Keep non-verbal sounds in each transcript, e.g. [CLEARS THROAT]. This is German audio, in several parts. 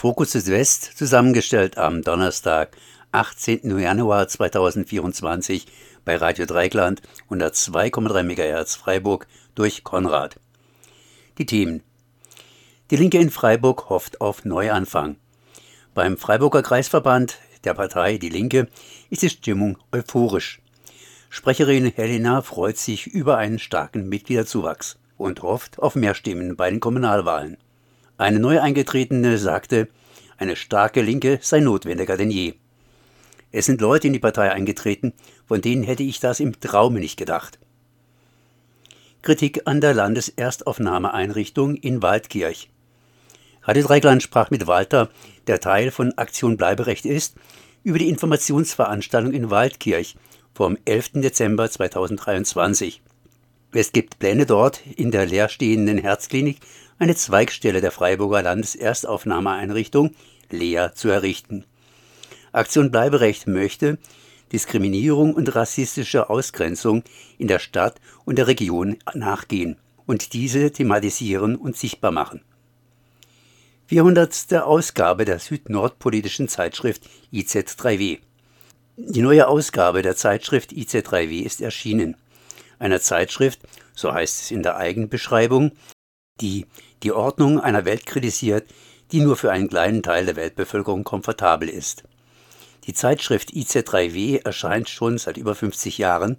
Fokus Südwest zusammengestellt am Donnerstag, 18. Januar 2024 bei Radio Dreigland 102,3 MHz Freiburg durch Konrad. Die Themen. Die Linke in Freiburg hofft auf Neuanfang. Beim Freiburger Kreisverband der Partei Die Linke ist die Stimmung euphorisch. Sprecherin Helena freut sich über einen starken Mitgliederzuwachs und hofft auf mehr Stimmen bei den Kommunalwahlen. Eine neu eingetretene sagte, eine starke Linke sei notwendiger denn je. Es sind Leute in die Partei eingetreten, von denen hätte ich das im Traume nicht gedacht. Kritik an der Landeserstaufnahmeeinrichtung in Waldkirch. Radio Dreigland sprach mit Walter, der Teil von Aktion Bleiberecht ist, über die Informationsveranstaltung in Waldkirch vom 11. Dezember 2023. Es gibt Pläne dort, in der leerstehenden Herzklinik eine Zweigstelle der Freiburger Landeserstaufnahmeeinrichtung Lea zu errichten. Aktion Bleiberecht möchte Diskriminierung und rassistische Ausgrenzung in der Stadt und der Region nachgehen und diese thematisieren und sichtbar machen. 400. Ausgabe der südnordpolitischen Zeitschrift IZ3W. Die neue Ausgabe der Zeitschrift IC3W ist erschienen. Einer Zeitschrift, so heißt es in der Eigenbeschreibung, die die Ordnung einer Welt kritisiert, die nur für einen kleinen Teil der Weltbevölkerung komfortabel ist. Die Zeitschrift IC3W erscheint schon seit über 50 Jahren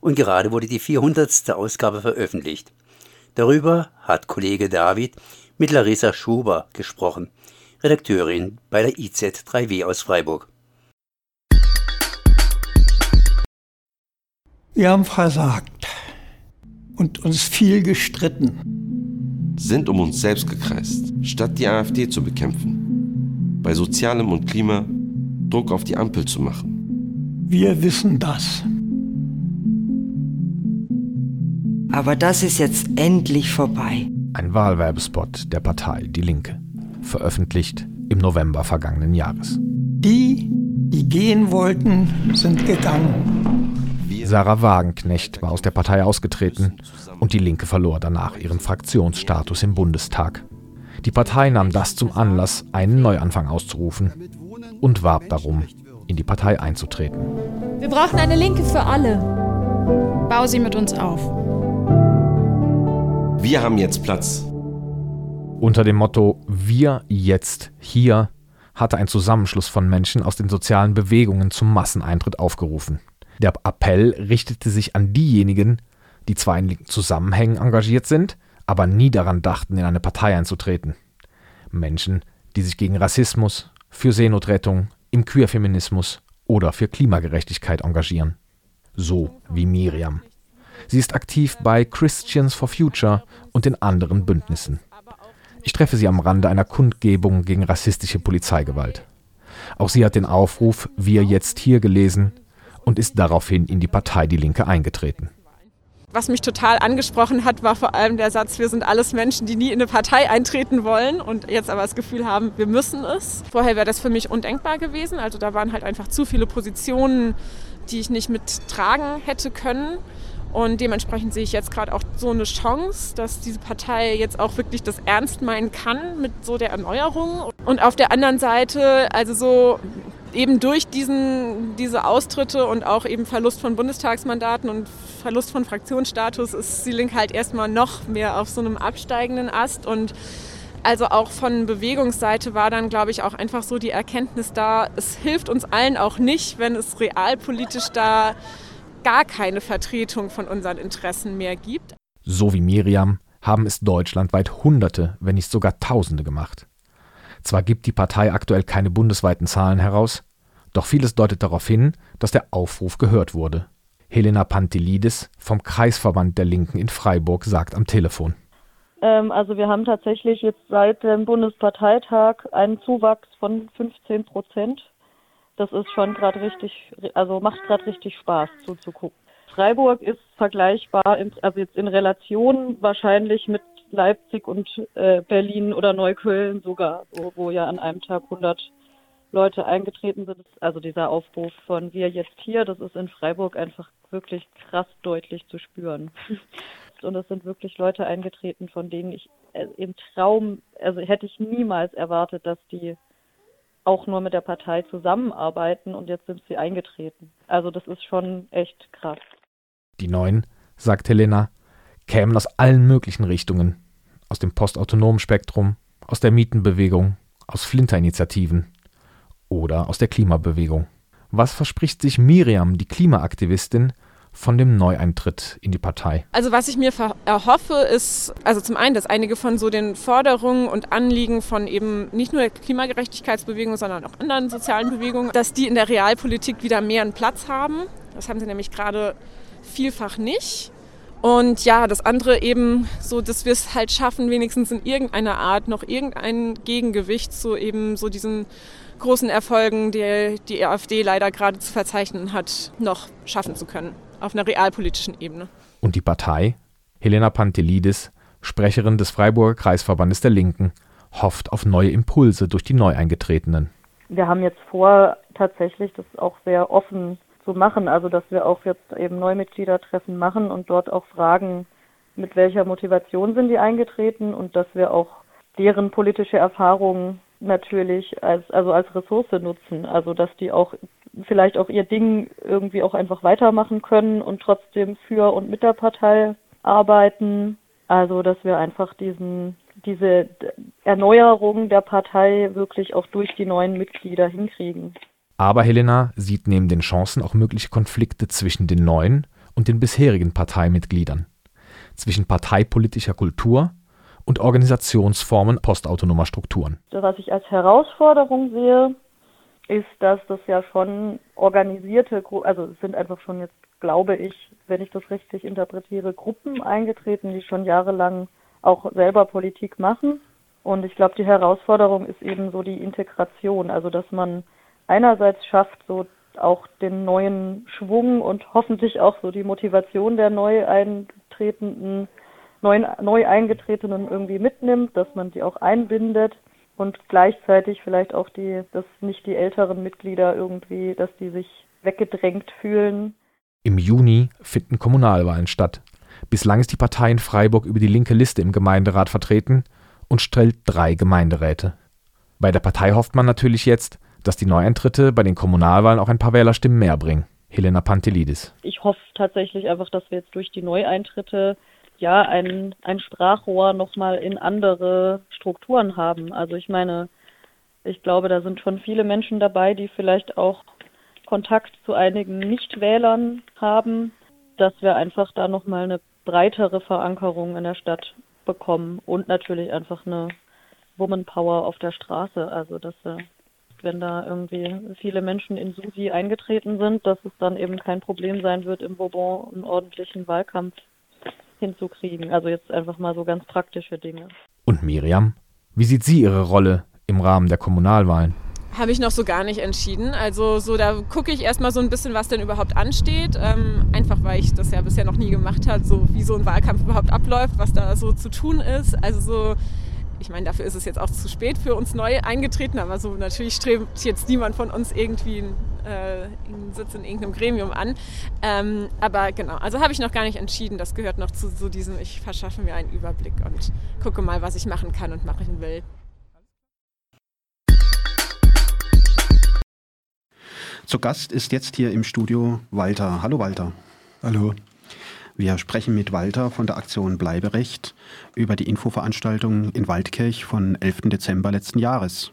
und gerade wurde die 400. Ausgabe veröffentlicht. Darüber hat Kollege David mit Larissa Schuber gesprochen, Redakteurin bei der IZ3W aus Freiburg. Wir haben versagt und uns viel gestritten. Sind um uns selbst gekreist, statt die AfD zu bekämpfen. Bei Sozialem und Klima Druck auf die Ampel zu machen. Wir wissen das. Aber das ist jetzt endlich vorbei. Ein Wahlwerbespot der Partei Die Linke, veröffentlicht im November vergangenen Jahres. Die, die gehen wollten, sind gegangen. Sarah Wagenknecht war aus der Partei ausgetreten und die Linke verlor danach ihren Fraktionsstatus im Bundestag. Die Partei nahm das zum Anlass, einen Neuanfang auszurufen und warb darum, in die Partei einzutreten. Wir brauchen eine Linke für alle. Bau sie mit uns auf. Wir haben jetzt Platz. Unter dem Motto Wir jetzt hier hatte ein Zusammenschluss von Menschen aus den sozialen Bewegungen zum Masseneintritt aufgerufen. Der Appell richtete sich an diejenigen, die zwar in Zusammenhängen engagiert sind, aber nie daran dachten, in eine Partei einzutreten. Menschen, die sich gegen Rassismus, für Seenotrettung, im Queerfeminismus oder für Klimagerechtigkeit engagieren. So wie Miriam. Sie ist aktiv bei Christians for Future und in anderen Bündnissen. Ich treffe sie am Rande einer Kundgebung gegen rassistische Polizeigewalt. Auch sie hat den Aufruf Wir jetzt hier gelesen und ist daraufhin in die Partei Die Linke eingetreten. Was mich total angesprochen hat, war vor allem der Satz, wir sind alles Menschen, die nie in eine Partei eintreten wollen und jetzt aber das Gefühl haben, wir müssen es. Vorher wäre das für mich undenkbar gewesen. Also da waren halt einfach zu viele Positionen, die ich nicht mittragen hätte können. Und dementsprechend sehe ich jetzt gerade auch so eine Chance, dass diese Partei jetzt auch wirklich das ernst meinen kann mit so der Erneuerung. Und auf der anderen Seite, also so eben durch diesen, diese Austritte und auch eben Verlust von Bundestagsmandaten und Verlust von Fraktionsstatus ist die Linke halt erstmal noch mehr auf so einem absteigenden Ast und also auch von Bewegungsseite war dann, glaube ich, auch einfach so die Erkenntnis da, es hilft uns allen auch nicht, wenn es realpolitisch da gar keine Vertretung von unseren Interessen mehr gibt. So wie Miriam haben es deutschlandweit Hunderte, wenn nicht sogar Tausende gemacht. Zwar gibt die Partei aktuell keine bundesweiten Zahlen heraus, doch vieles deutet darauf hin, dass der Aufruf gehört wurde. Helena Pantelidis vom Kreisverband der Linken in Freiburg sagt am Telefon. Ähm, also wir haben tatsächlich jetzt seit dem Bundesparteitag einen Zuwachs von 15 Prozent. Das ist schon gerade richtig, also macht gerade richtig Spaß zuzugucken. Freiburg ist vergleichbar, in, also jetzt in Relation wahrscheinlich mit Leipzig und äh, Berlin oder Neukölln sogar, wo, wo ja an einem Tag 100 Leute eingetreten sind. Also dieser Aufruf von wir jetzt hier, das ist in Freiburg einfach wirklich krass deutlich zu spüren. [LAUGHS] Und es sind wirklich Leute eingetreten, von denen ich äh, im Traum, also hätte ich niemals erwartet, dass die auch nur mit der Partei zusammenarbeiten und jetzt sind sie eingetreten. Also das ist schon echt krass. Die Neuen, sagt Helena, kämen aus allen möglichen Richtungen. Aus dem postautonomen Spektrum, aus der Mietenbewegung, aus Flinter-Initiativen oder aus der Klimabewegung. Was verspricht sich Miriam, die Klimaaktivistin, von dem Neueintritt in die Partei? Also was ich mir erhoffe, ist, also zum einen, dass einige von so den Forderungen und Anliegen von eben nicht nur der Klimagerechtigkeitsbewegung, sondern auch anderen sozialen Bewegungen, dass die in der Realpolitik wieder mehr einen Platz haben. Das haben sie nämlich gerade vielfach nicht. Und ja, das andere eben so, dass wir es halt schaffen, wenigstens in irgendeiner Art noch irgendein Gegengewicht zu eben so diesen großen Erfolgen, die die AfD leider gerade zu verzeichnen hat, noch schaffen zu können auf einer realpolitischen Ebene. Und die Partei, Helena Pantelidis, Sprecherin des Freiburger Kreisverbandes der Linken, hofft auf neue Impulse durch die Neueingetretenen. Wir haben jetzt vor, tatsächlich das auch sehr offen zu machen, also dass wir auch jetzt eben Neumitgliedertreffen machen und dort auch fragen, mit welcher Motivation sind die eingetreten und dass wir auch deren politische Erfahrungen natürlich als also als Ressource nutzen, also dass die auch vielleicht auch ihr Ding irgendwie auch einfach weitermachen können und trotzdem für und mit der Partei arbeiten. Also, dass wir einfach diesen, diese Erneuerung der Partei wirklich auch durch die neuen Mitglieder hinkriegen. Aber Helena sieht neben den Chancen auch mögliche Konflikte zwischen den neuen und den bisherigen Parteimitgliedern, zwischen parteipolitischer Kultur und Organisationsformen postautonomer Strukturen. Was ich als Herausforderung sehe, ist, dass das ja schon organisierte, also es sind einfach schon jetzt, glaube ich, wenn ich das richtig interpretiere, Gruppen eingetreten, die schon jahrelang auch selber Politik machen. Und ich glaube, die Herausforderung ist eben so die Integration, also dass man einerseits schafft, so auch den neuen Schwung und hoffentlich auch so die Motivation der neu eintretenden, neu, neu eingetretenen irgendwie mitnimmt, dass man die auch einbindet und gleichzeitig vielleicht auch die, dass nicht die älteren Mitglieder irgendwie, dass die sich weggedrängt fühlen. Im Juni finden Kommunalwahlen statt. Bislang ist die Partei in Freiburg über die linke Liste im Gemeinderat vertreten und stellt drei Gemeinderäte. Bei der Partei hofft man natürlich jetzt, dass die Neueintritte bei den Kommunalwahlen auch ein paar Wählerstimmen mehr bringen. Helena Pantelidis. Ich hoffe tatsächlich einfach, dass wir jetzt durch die Neueintritte ja ein, ein Sprachrohr nochmal in andere Strukturen haben. Also ich meine, ich glaube, da sind schon viele Menschen dabei, die vielleicht auch Kontakt zu einigen Nichtwählern haben, dass wir einfach da nochmal eine breitere Verankerung in der Stadt bekommen und natürlich einfach eine Woman Power auf der Straße. Also dass wenn da irgendwie viele Menschen in Susi eingetreten sind, dass es dann eben kein Problem sein wird, im Bourbon einen ordentlichen Wahlkampf hinzukriegen. Also jetzt einfach mal so ganz praktische Dinge. Und Miriam? Wie sieht sie ihre Rolle im Rahmen der Kommunalwahlen? Habe ich noch so gar nicht entschieden. Also so, da gucke ich erstmal so ein bisschen, was denn überhaupt ansteht. Ähm, einfach weil ich das ja bisher noch nie gemacht habe, so wie so ein Wahlkampf überhaupt abläuft, was da so zu tun ist. Also so ich meine, dafür ist es jetzt auch zu spät für uns neu eingetreten, aber so natürlich strebt jetzt niemand von uns irgendwie einen, äh, einen Sitz in irgendeinem Gremium an. Ähm, aber genau, also habe ich noch gar nicht entschieden. Das gehört noch zu so diesem, ich verschaffe mir einen Überblick und gucke mal, was ich machen kann und machen will. Zu Gast ist jetzt hier im Studio Walter. Hallo Walter. Hallo. Wir sprechen mit Walter von der Aktion Bleiberecht über die Infoveranstaltung in Waldkirch von 11. Dezember letzten Jahres.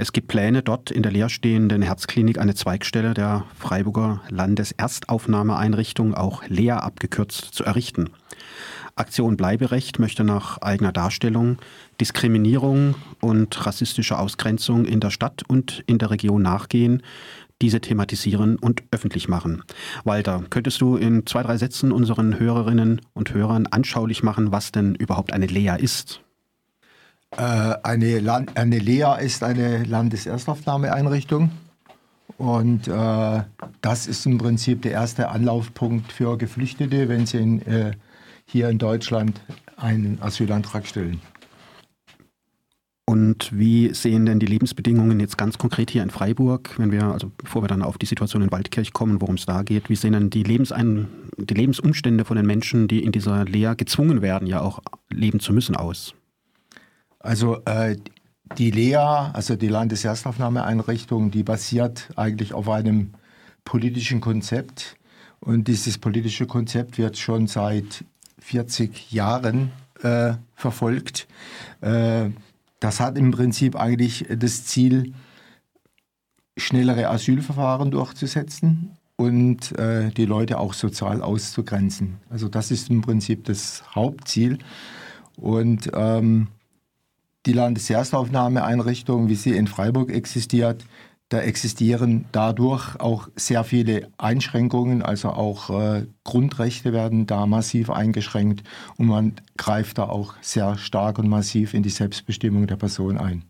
Es gibt Pläne, dort in der leerstehenden Herzklinik eine Zweigstelle der Freiburger Landeserstaufnahmeeinrichtung, auch Lea abgekürzt, zu errichten. Aktion Bleiberecht möchte nach eigener Darstellung Diskriminierung und rassistische Ausgrenzung in der Stadt und in der Region nachgehen, diese thematisieren und öffentlich machen. Walter, könntest du in zwei, drei Sätzen unseren Hörerinnen und Hörern anschaulich machen, was denn überhaupt eine Lea ist? Äh, eine, eine Lea ist eine Landeserstaufnahmeeinrichtung. Und äh, das ist im Prinzip der erste Anlaufpunkt für Geflüchtete, wenn sie in, äh, hier in Deutschland einen Asylantrag stellen. Und wie sehen denn die Lebensbedingungen jetzt ganz konkret hier in Freiburg, wenn wir, also bevor wir dann auf die Situation in Waldkirch kommen, worum es da geht, wie sehen denn die, Lebensein die Lebensumstände von den Menschen, die in dieser Lehr gezwungen werden, ja auch leben zu müssen, aus? Also äh, die Lea, also die Landeserstaufnahmeeinrichtung, die basiert eigentlich auf einem politischen Konzept. Und dieses politische Konzept wird schon seit 40 Jahren äh, verfolgt. Äh, das hat im Prinzip eigentlich das Ziel, schnellere Asylverfahren durchzusetzen und äh, die Leute auch sozial auszugrenzen. Also das ist im Prinzip das Hauptziel. Und ähm, die Landeserstaufnahmeeinrichtung, wie sie in Freiburg existiert, da existieren dadurch auch sehr viele Einschränkungen, also auch äh, Grundrechte werden da massiv eingeschränkt und man greift da auch sehr stark und massiv in die Selbstbestimmung der Person ein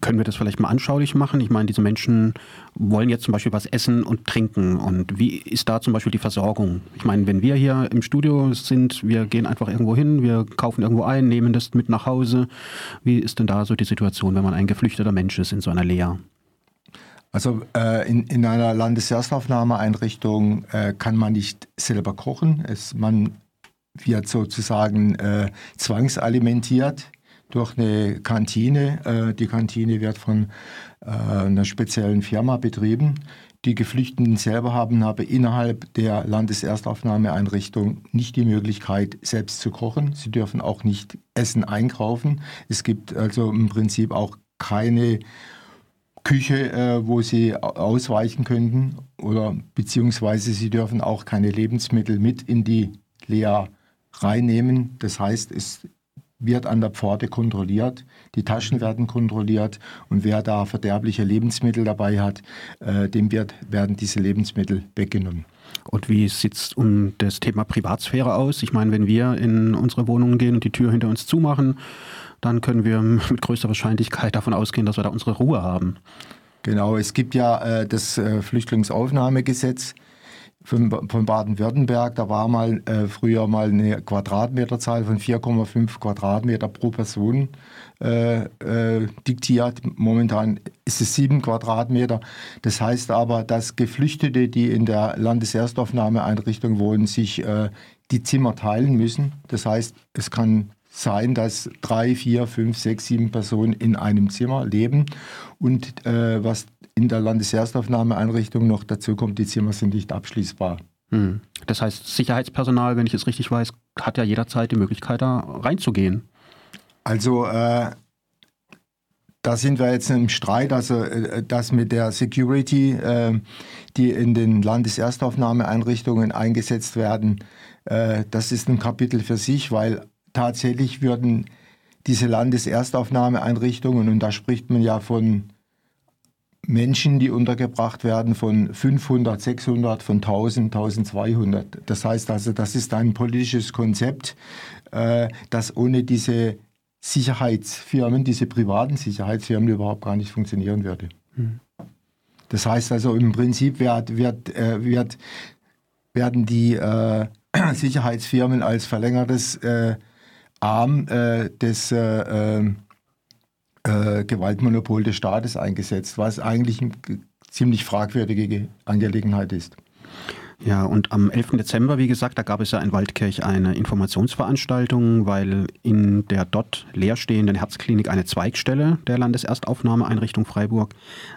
können wir das vielleicht mal anschaulich machen? Ich meine, diese Menschen wollen jetzt zum Beispiel was essen und trinken. Und wie ist da zum Beispiel die Versorgung? Ich meine, wenn wir hier im Studio sind, wir gehen einfach irgendwo hin, wir kaufen irgendwo ein, nehmen das mit nach Hause. Wie ist denn da so die Situation, wenn man ein geflüchteter Mensch ist in so einer Lehre? Also äh, in, in einer Landeserstaufnahmeeinrichtung äh, kann man nicht selber kochen. Es, man wird sozusagen äh, zwangsalimentiert durch eine Kantine. Äh, die Kantine wird von äh, einer speziellen Firma betrieben. Die Geflüchteten selber haben aber innerhalb der Landeserstaufnahmeeinrichtung nicht die Möglichkeit, selbst zu kochen. Sie dürfen auch nicht Essen einkaufen. Es gibt also im Prinzip auch keine Küche, äh, wo sie ausweichen könnten oder beziehungsweise sie dürfen auch keine Lebensmittel mit in die Lea reinnehmen. Das heißt, es wird an der Pforte kontrolliert, die Taschen werden kontrolliert und wer da verderbliche Lebensmittel dabei hat, äh, dem wird, werden diese Lebensmittel weggenommen. Und wie sieht es um das Thema Privatsphäre aus? Ich meine, wenn wir in unsere Wohnungen gehen und die Tür hinter uns zumachen, dann können wir [LAUGHS] mit größter Wahrscheinlichkeit davon ausgehen, dass wir da unsere Ruhe haben. Genau, es gibt ja äh, das äh, Flüchtlingsaufnahmegesetz von, Baden-Württemberg. Da war mal äh, früher mal eine Quadratmeterzahl von 4,5 Quadratmeter pro Person äh, äh, diktiert. Momentan ist es 7 Quadratmeter. Das heißt aber, dass Geflüchtete, die in der Landeserstaufnahmeeinrichtung wohnen, sich äh, die Zimmer teilen müssen. Das heißt, es kann sein, dass drei, vier, fünf, sechs, sieben Personen in einem Zimmer leben. Und äh, was in der Landeserstaufnahmeeinrichtung noch dazu kommt, die Zimmer sind nicht abschließbar. Hm. Das heißt, Sicherheitspersonal, wenn ich es richtig weiß, hat ja jederzeit die Möglichkeit, da reinzugehen. Also äh, da sind wir jetzt im Streit, also äh, das mit der Security, äh, die in den Landeserstaufnahmeeinrichtungen eingesetzt werden, äh, das ist ein Kapitel für sich, weil tatsächlich würden diese Landeserstaufnahmeeinrichtungen, und da spricht man ja von Menschen, die untergebracht werden, von 500, 600, von 1000, 1200. Das heißt also, das ist ein politisches Konzept, äh, das ohne diese Sicherheitsfirmen, diese privaten Sicherheitsfirmen überhaupt gar nicht funktionieren würde. Hm. Das heißt also, im Prinzip wird, wird, äh, wird, werden die äh, [CLEARS THROAT] Sicherheitsfirmen als verlängertes äh, Arm äh, des äh, ähm, äh, Gewaltmonopol des Staates eingesetzt, was eigentlich eine ziemlich fragwürdige Angelegenheit ist. Ja, und am 11. Dezember, wie gesagt, da gab es ja in Waldkirch eine Informationsveranstaltung, weil in der dort leerstehenden Herzklinik eine Zweigstelle der Landeserstaufnahmeeinrichtung Freiburg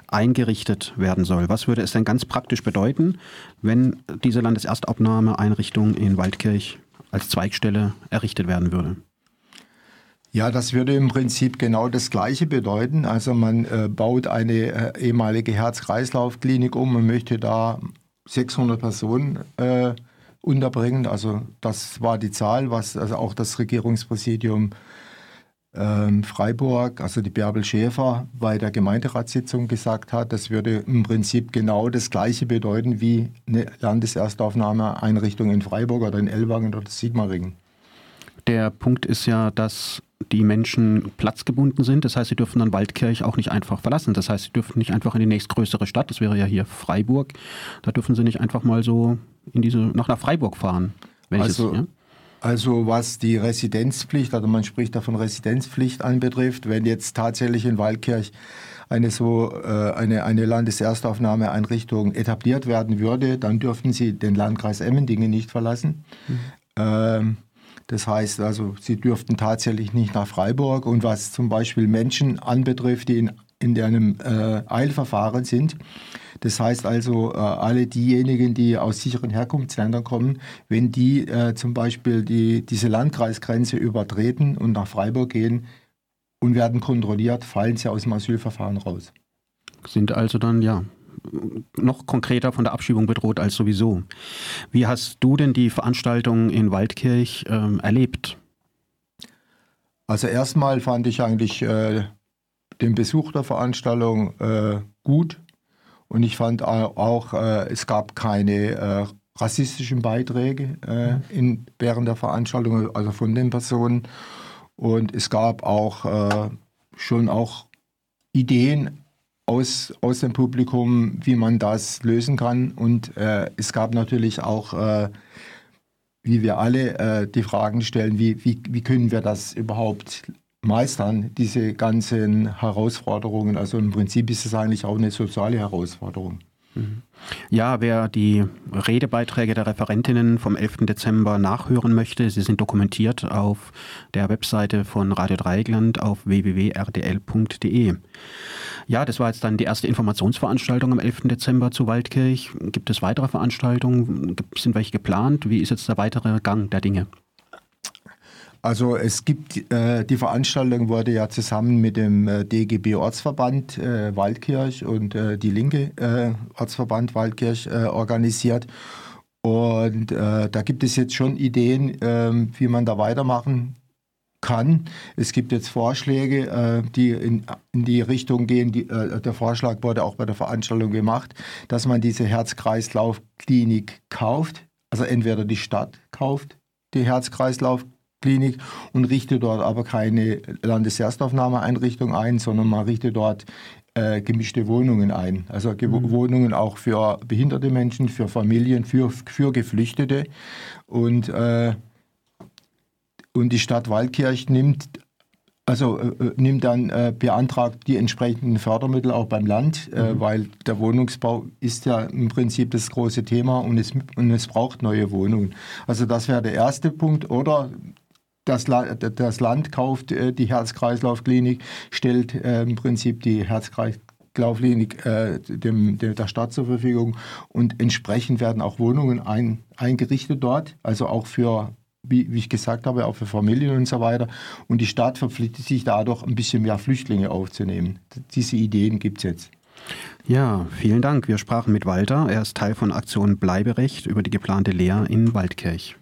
eingerichtet werden soll. Was würde es denn ganz praktisch bedeuten, wenn diese Landeserstaufnahmeeinrichtung in Waldkirch als Zweigstelle errichtet werden würde? Ja, das würde im Prinzip genau das Gleiche bedeuten. Also man äh, baut eine äh, ehemalige Herz-Kreislauf-Klinik um und möchte da 600 Personen äh, unterbringen. Also das war die Zahl, was also auch das Regierungspräsidium ähm, Freiburg, also die Bärbel Schäfer, bei der Gemeinderatssitzung gesagt hat, das würde im Prinzip genau das Gleiche bedeuten wie eine Landeserstaufnahmeeinrichtung in Freiburg oder in Ellwangen oder Sigmaringen. Der Punkt ist ja, dass die Menschen platzgebunden sind. Das heißt, sie dürfen dann Waldkirch auch nicht einfach verlassen. Das heißt, sie dürfen nicht einfach in die nächstgrößere Stadt, das wäre ja hier Freiburg, da dürfen sie nicht einfach mal so in diese, nach, nach Freiburg fahren. also, es, ja? Also was die Residenzpflicht, also man spricht da von Residenzpflicht anbetrifft, wenn jetzt tatsächlich in Waldkirch eine so äh, eine, eine Landeserstaufnahmeeinrichtung etabliert werden würde, dann dürften sie den Landkreis Emmendingen nicht verlassen. Mhm. Ähm, das heißt also, sie dürften tatsächlich nicht nach Freiburg. Und was zum Beispiel Menschen anbetrifft, die in, in einem äh, Eilverfahren sind, das heißt also, äh, alle diejenigen, die aus sicheren Herkunftsländern kommen, wenn die äh, zum Beispiel die, diese Landkreisgrenze übertreten und nach Freiburg gehen und werden kontrolliert, fallen sie aus dem Asylverfahren raus. Sind also dann, ja, noch konkreter von der Abschiebung bedroht als sowieso. Wie hast du denn die Veranstaltung in Waldkirch ähm, erlebt? Also erstmal fand ich eigentlich äh, den Besuch der Veranstaltung äh, gut. Und ich fand auch, äh, es gab keine äh, rassistischen Beiträge äh, in, während der Veranstaltung, also von den Personen. Und es gab auch äh, schon auch Ideen aus, aus dem Publikum, wie man das lösen kann. Und äh, es gab natürlich auch, äh, wie wir alle, äh, die Fragen stellen, wie, wie, wie können wir das überhaupt meistern, diese ganzen Herausforderungen. Also im Prinzip ist es eigentlich auch eine soziale Herausforderung. Mhm. Ja, wer die Redebeiträge der Referentinnen vom 11. Dezember nachhören möchte, sie sind dokumentiert auf der Webseite von Radio Dreigland auf www.rdl.de. Ja, das war jetzt dann die erste Informationsveranstaltung am 11. Dezember zu Waldkirch. Gibt es weitere Veranstaltungen? Sind welche geplant? Wie ist jetzt der weitere Gang der Dinge? Also es gibt, äh, die Veranstaltung wurde ja zusammen mit dem äh, DGB Ortsverband äh, Waldkirch und äh, die linke äh, Ortsverband Waldkirch äh, organisiert. Und da gibt es jetzt schon Ideen, ähm, wie man da weitermachen kann. Es gibt jetzt Vorschläge, die in, in die Richtung gehen. Die, der Vorschlag wurde auch bei der Veranstaltung gemacht, dass man diese Herz-Kreislauf-Klinik kauft. Also entweder die Stadt kauft die Herz-Kreislauf-Klinik Klinik und richte dort aber keine Landeserstaufnahmeeinrichtung ein, sondern man richtet dort äh, gemischte Wohnungen ein. Also mhm. Wohnungen auch für behinderte Menschen, für Familien, für, für Geflüchtete. Und, äh, und die Stadt Waldkirch nimmt also äh, äh nimmt dann äh, beantragt die entsprechenden Fördermittel auch beim Land, äh, mhm. weil der Wohnungsbau ist ja im Prinzip das große Thema und es, und es braucht neue Wohnungen. Also das wäre der erste Punkt. Oder das, das Land kauft äh, die Herz-Kreislauf-Klinik, stellt äh, im Prinzip die Herz-Kreislauf-Klinik äh, der Stadt zur Verfügung und entsprechend werden auch Wohnungen ein, eingerichtet dort, also auch für wie, wie, ich gesagt habe, auch für Familien und so weiter. Und die Stadt verpflichtet sich dadurch, ein bisschen mehr Flüchtlinge aufzunehmen. Diese Ideen gibt es jetzt. Ja, vielen Dank. Wir sprachen mit Walter. Er ist Teil von Aktion Bleiberecht über die geplante Lehr in Waldkirch.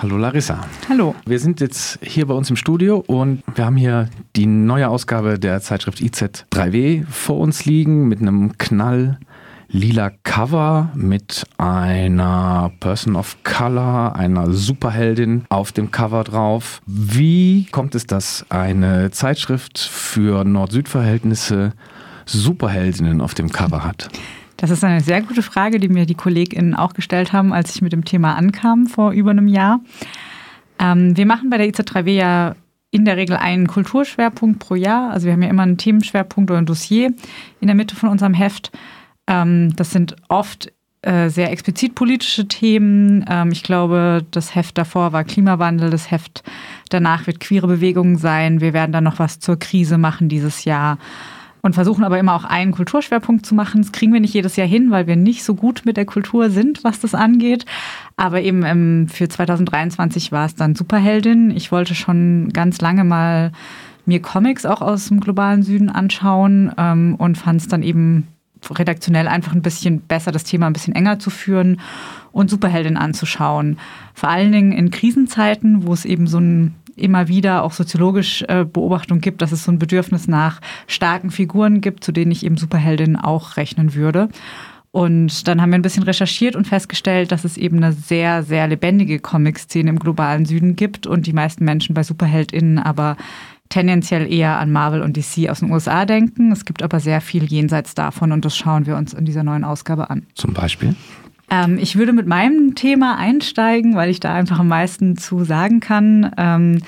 Hallo Larissa. Hallo. Wir sind jetzt hier bei uns im Studio und wir haben hier die neue Ausgabe der Zeitschrift IZ3W vor uns liegen mit einem Knall lila Cover mit einer Person of Color, einer Superheldin auf dem Cover drauf. Wie kommt es, dass eine Zeitschrift für Nord-Süd-Verhältnisse Superheldinnen auf dem Cover hat? Das ist eine sehr gute Frage, die mir die KollegInnen auch gestellt haben, als ich mit dem Thema ankam vor über einem Jahr. Ähm, wir machen bei der IZ3W ja in der Regel einen Kulturschwerpunkt pro Jahr. Also wir haben ja immer einen Themenschwerpunkt oder ein Dossier in der Mitte von unserem Heft. Ähm, das sind oft äh, sehr explizit politische Themen. Ähm, ich glaube, das Heft davor war Klimawandel, das Heft danach wird queere Bewegungen sein. Wir werden dann noch was zur Krise machen dieses Jahr und versuchen aber immer auch einen Kulturschwerpunkt zu machen. Das kriegen wir nicht jedes Jahr hin, weil wir nicht so gut mit der Kultur sind, was das angeht. Aber eben ähm, für 2023 war es dann Superheldin. Ich wollte schon ganz lange mal mir Comics auch aus dem globalen Süden anschauen ähm, und fand es dann eben redaktionell einfach ein bisschen besser, das Thema ein bisschen enger zu führen und Superheldin anzuschauen. Vor allen Dingen in Krisenzeiten, wo es eben so ein immer wieder auch soziologisch äh, Beobachtung gibt, dass es so ein Bedürfnis nach starken Figuren gibt, zu denen ich eben Superheldinnen auch rechnen würde. Und dann haben wir ein bisschen recherchiert und festgestellt, dass es eben eine sehr, sehr lebendige Comic-Szene im globalen Süden gibt und die meisten Menschen bei SuperheldInnen aber tendenziell eher an Marvel und DC aus den USA denken. Es gibt aber sehr viel jenseits davon und das schauen wir uns in dieser neuen Ausgabe an. Zum Beispiel? Ähm, ich würde mit meinem Thema einsteigen, weil ich da einfach am meisten zu sagen kann. Ähm,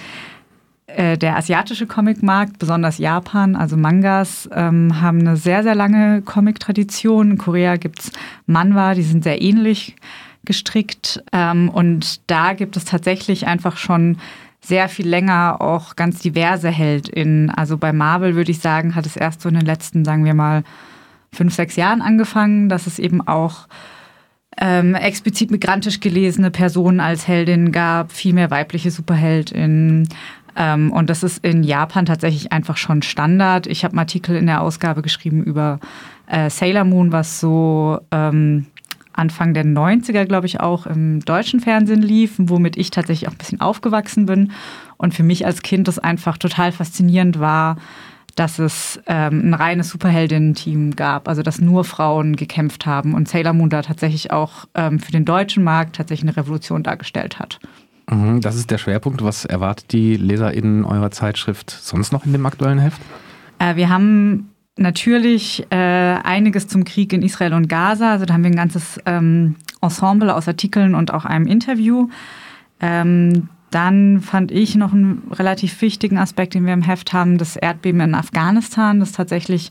äh, der asiatische Comicmarkt, besonders Japan, also Mangas, ähm, haben eine sehr, sehr lange Comic-Tradition. In Korea gibt es Manhwa, die sind sehr ähnlich gestrickt. Ähm, und da gibt es tatsächlich einfach schon sehr viel länger auch ganz diverse HeldInnen. Also bei Marvel würde ich sagen, hat es erst so in den letzten, sagen wir mal, fünf, sechs Jahren angefangen, dass es eben auch ähm, explizit migrantisch gelesene Personen als Heldin gab, viel mehr weibliche Superheldinnen. Ähm, und das ist in Japan tatsächlich einfach schon Standard. Ich habe einen Artikel in der Ausgabe geschrieben über äh, Sailor Moon, was so ähm, Anfang der 90er, glaube ich, auch im deutschen Fernsehen lief, womit ich tatsächlich auch ein bisschen aufgewachsen bin. Und für mich als Kind das einfach total faszinierend war, dass es ähm, ein reines Superheldinnen-Team gab, also dass nur Frauen gekämpft haben und Sailor Moon da tatsächlich auch ähm, für den deutschen Markt tatsächlich eine Revolution dargestellt hat. Mhm, das ist der Schwerpunkt. Was erwartet die LeserInnen eurer Zeitschrift sonst noch in dem aktuellen Heft? Äh, wir haben natürlich äh, einiges zum Krieg in Israel und Gaza. Also da haben wir ein ganzes ähm, Ensemble aus Artikeln und auch einem Interview. Ähm, dann fand ich noch einen relativ wichtigen Aspekt, den wir im Heft haben, das Erdbeben in Afghanistan, das tatsächlich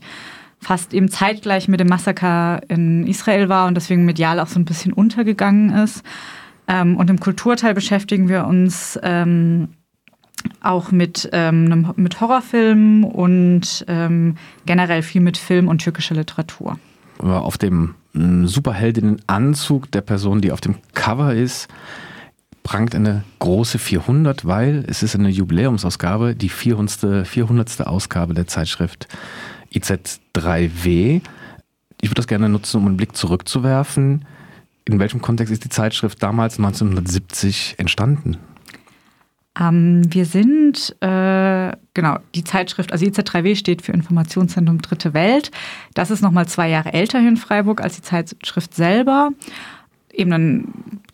fast eben zeitgleich mit dem Massaker in Israel war und deswegen medial auch so ein bisschen untergegangen ist. Ähm, und im Kulturteil beschäftigen wir uns ähm, auch mit, ähm, mit Horrorfilmen und ähm, generell viel mit Film und türkischer Literatur. Auf dem Superheldinnenanzug der Person, die auf dem Cover ist, prangt eine große 400, weil es ist eine Jubiläumsausgabe, die 400. 400. Ausgabe der Zeitschrift IZ3W. Ich würde das gerne nutzen, um einen Blick zurückzuwerfen. In welchem Kontext ist die Zeitschrift damals 1970 entstanden? Ähm, wir sind, äh, genau, die Zeitschrift, also IZ3W steht für Informationszentrum Dritte Welt. Das ist nochmal zwei Jahre älter hier in Freiburg als die Zeitschrift selber. Eben ein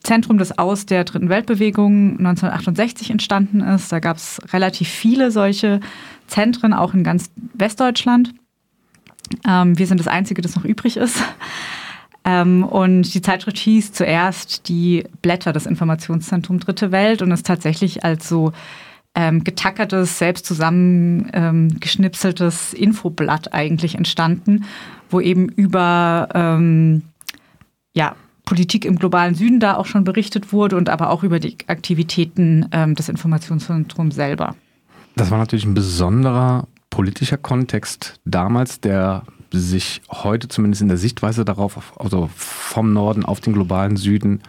Zentrum, das aus der Dritten Weltbewegung 1968 entstanden ist. Da gab es relativ viele solche Zentren, auch in ganz Westdeutschland. Ähm, wir sind das Einzige, das noch übrig ist. Ähm, und die Zeitschrift hieß zuerst die Blätter des Informationszentrums Dritte Welt und ist tatsächlich als so ähm, getackertes, selbst zusammengeschnipseltes ähm, Infoblatt eigentlich entstanden, wo eben über ähm, ja, Politik im globalen Süden da auch schon berichtet wurde und aber auch über die Aktivitäten ähm, des Informationszentrums selber. Das war natürlich ein besonderer politischer Kontext damals, der sich heute zumindest in der Sichtweise darauf, also vom Norden auf den globalen Süden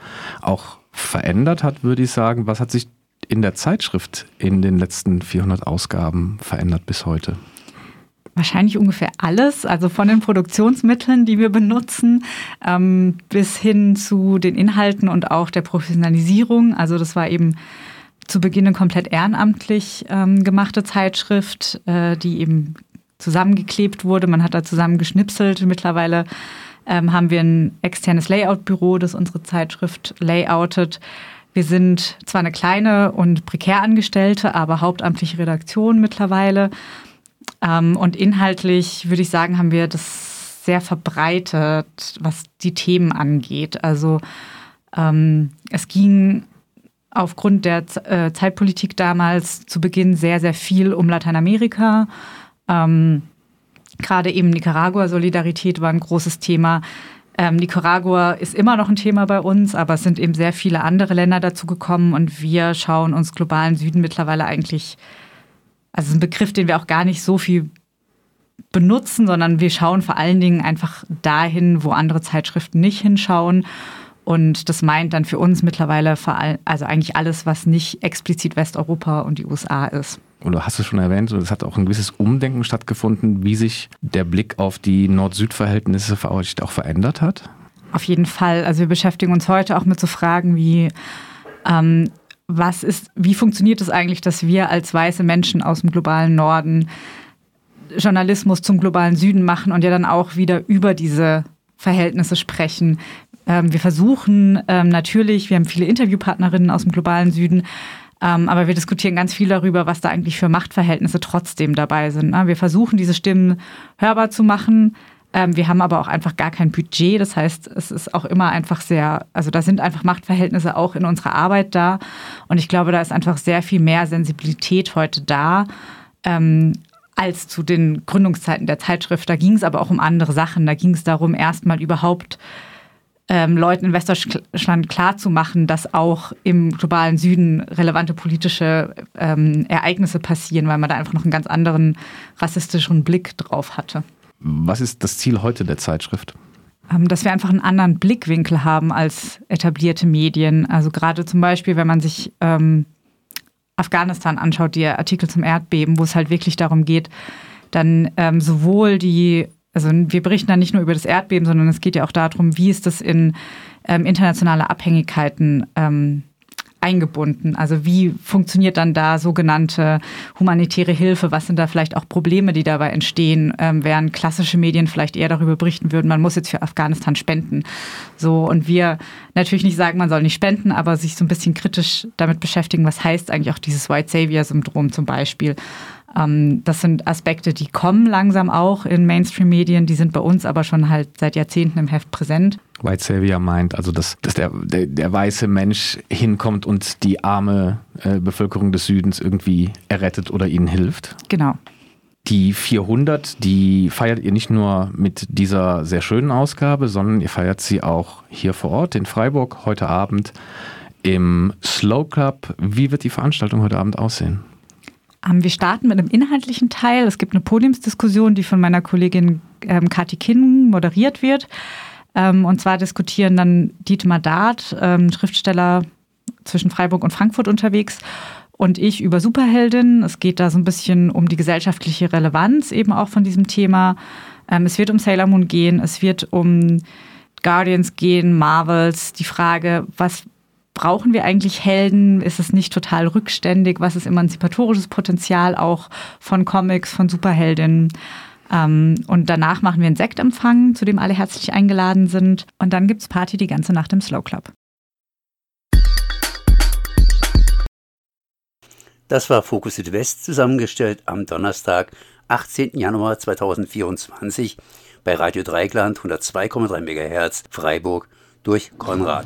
auch verändert hat, würde ich sagen. Was hat sich in der Zeitschrift in den letzten 400 Ausgaben verändert bis heute? Wahrscheinlich ungefähr alles, also von den Produktionsmitteln, die wir benutzen, ähm, bis hin zu den Inhalten und auch der Professionalisierung. Also das war eben zu Beginn eine komplett ehrenamtlich ähm, gemachte Zeitschrift, äh, die eben zusammengeklebt wurde. Man hat da zusammen geschnipselt. Mittlerweile ähm, haben wir ein externes Layout-Büro, das unsere Zeitschrift layoutet. Wir sind zwar eine kleine und prekär Angestellte, aber hauptamtliche Redaktion mittlerweile. Ähm, und inhaltlich würde ich sagen, haben wir das sehr verbreitet, was die Themen angeht. Also ähm, es ging aufgrund der äh, Zeitpolitik damals zu Beginn sehr, sehr viel um Lateinamerika. Ähm, Gerade eben Nicaragua-Solidarität war ein großes Thema. Ähm, Nicaragua ist immer noch ein Thema bei uns, aber es sind eben sehr viele andere Länder dazu gekommen und wir schauen uns globalen Süden mittlerweile eigentlich, also ein Begriff, den wir auch gar nicht so viel benutzen, sondern wir schauen vor allen Dingen einfach dahin, wo andere Zeitschriften nicht hinschauen. Und das meint dann für uns mittlerweile vor allem, also eigentlich alles, was nicht explizit Westeuropa und die USA ist. oder hast du schon erwähnt, es hat auch ein gewisses Umdenken stattgefunden, wie sich der Blick auf die Nord-Süd-Verhältnisse auch verändert hat? Auf jeden Fall. Also wir beschäftigen uns heute auch mit so Fragen wie, ähm, was ist, wie funktioniert es eigentlich, dass wir als weiße Menschen aus dem globalen Norden Journalismus zum globalen Süden machen und ja dann auch wieder über diese Verhältnisse sprechen. Ähm, wir versuchen ähm, natürlich, wir haben viele Interviewpartnerinnen aus dem globalen Süden, ähm, aber wir diskutieren ganz viel darüber, was da eigentlich für Machtverhältnisse trotzdem dabei sind. Ne? Wir versuchen, diese Stimmen hörbar zu machen. Ähm, wir haben aber auch einfach gar kein Budget. Das heißt, es ist auch immer einfach sehr, also da sind einfach Machtverhältnisse auch in unserer Arbeit da. Und ich glaube, da ist einfach sehr viel mehr Sensibilität heute da. Ähm, als zu den Gründungszeiten der Zeitschrift. Da ging es aber auch um andere Sachen. Da ging es darum, erstmal überhaupt ähm, Leuten in Westdeutschland klarzumachen, dass auch im globalen Süden relevante politische ähm, Ereignisse passieren, weil man da einfach noch einen ganz anderen rassistischen Blick drauf hatte. Was ist das Ziel heute der Zeitschrift? Ähm, dass wir einfach einen anderen Blickwinkel haben als etablierte Medien. Also gerade zum Beispiel, wenn man sich ähm, Afghanistan anschaut, die Artikel zum Erdbeben, wo es halt wirklich darum geht, dann ähm, sowohl die also wir berichten da nicht nur über das Erdbeben, sondern es geht ja auch darum, wie ist das in ähm, internationale Abhängigkeiten ähm, eingebunden? Also wie funktioniert dann da sogenannte humanitäre Hilfe? Was sind da vielleicht auch Probleme, die dabei entstehen, ähm, während klassische Medien vielleicht eher darüber berichten würden, man muss jetzt für Afghanistan spenden. So und wir natürlich nicht sagen, man soll nicht spenden, aber sich so ein bisschen kritisch damit beschäftigen, was heißt eigentlich auch dieses White Savior Syndrom zum Beispiel. Ähm, das sind Aspekte, die kommen langsam auch in Mainstream-Medien, die sind bei uns aber schon halt seit Jahrzehnten im Heft präsent. White Savior meint, also dass, dass der, der, der weiße Mensch hinkommt und die arme äh, Bevölkerung des Südens irgendwie errettet oder ihnen hilft. Genau. Die 400, die feiert ihr nicht nur mit dieser sehr schönen Ausgabe, sondern ihr feiert sie auch hier vor Ort in Freiburg heute Abend im Slow Club. Wie wird die Veranstaltung heute Abend aussehen? Ähm, wir starten mit einem inhaltlichen Teil. Es gibt eine Podiumsdiskussion, die von meiner Kollegin ähm, Kathi Kinn moderiert wird. Ähm, und zwar diskutieren dann Dietmar Dart, ähm, Schriftsteller zwischen Freiburg und Frankfurt unterwegs, und ich über Superheldin. Es geht da so ein bisschen um die gesellschaftliche Relevanz eben auch von diesem Thema. Ähm, es wird um Sailor Moon gehen, es wird um Guardians gehen, Marvels, die Frage, was brauchen wir eigentlich Helden? Ist es nicht total rückständig? Was ist emanzipatorisches Potenzial auch von Comics, von Superheldinnen? Ähm, und danach machen wir einen Sektempfang, zu dem alle herzlich eingeladen sind. Und dann gibt es Party die ganze Nacht im Slow Club. Das war Fokus Südwest zusammengestellt am Donnerstag, 18. Januar 2024 bei Radio Dreigland 102,3 MHz Freiburg durch Konrad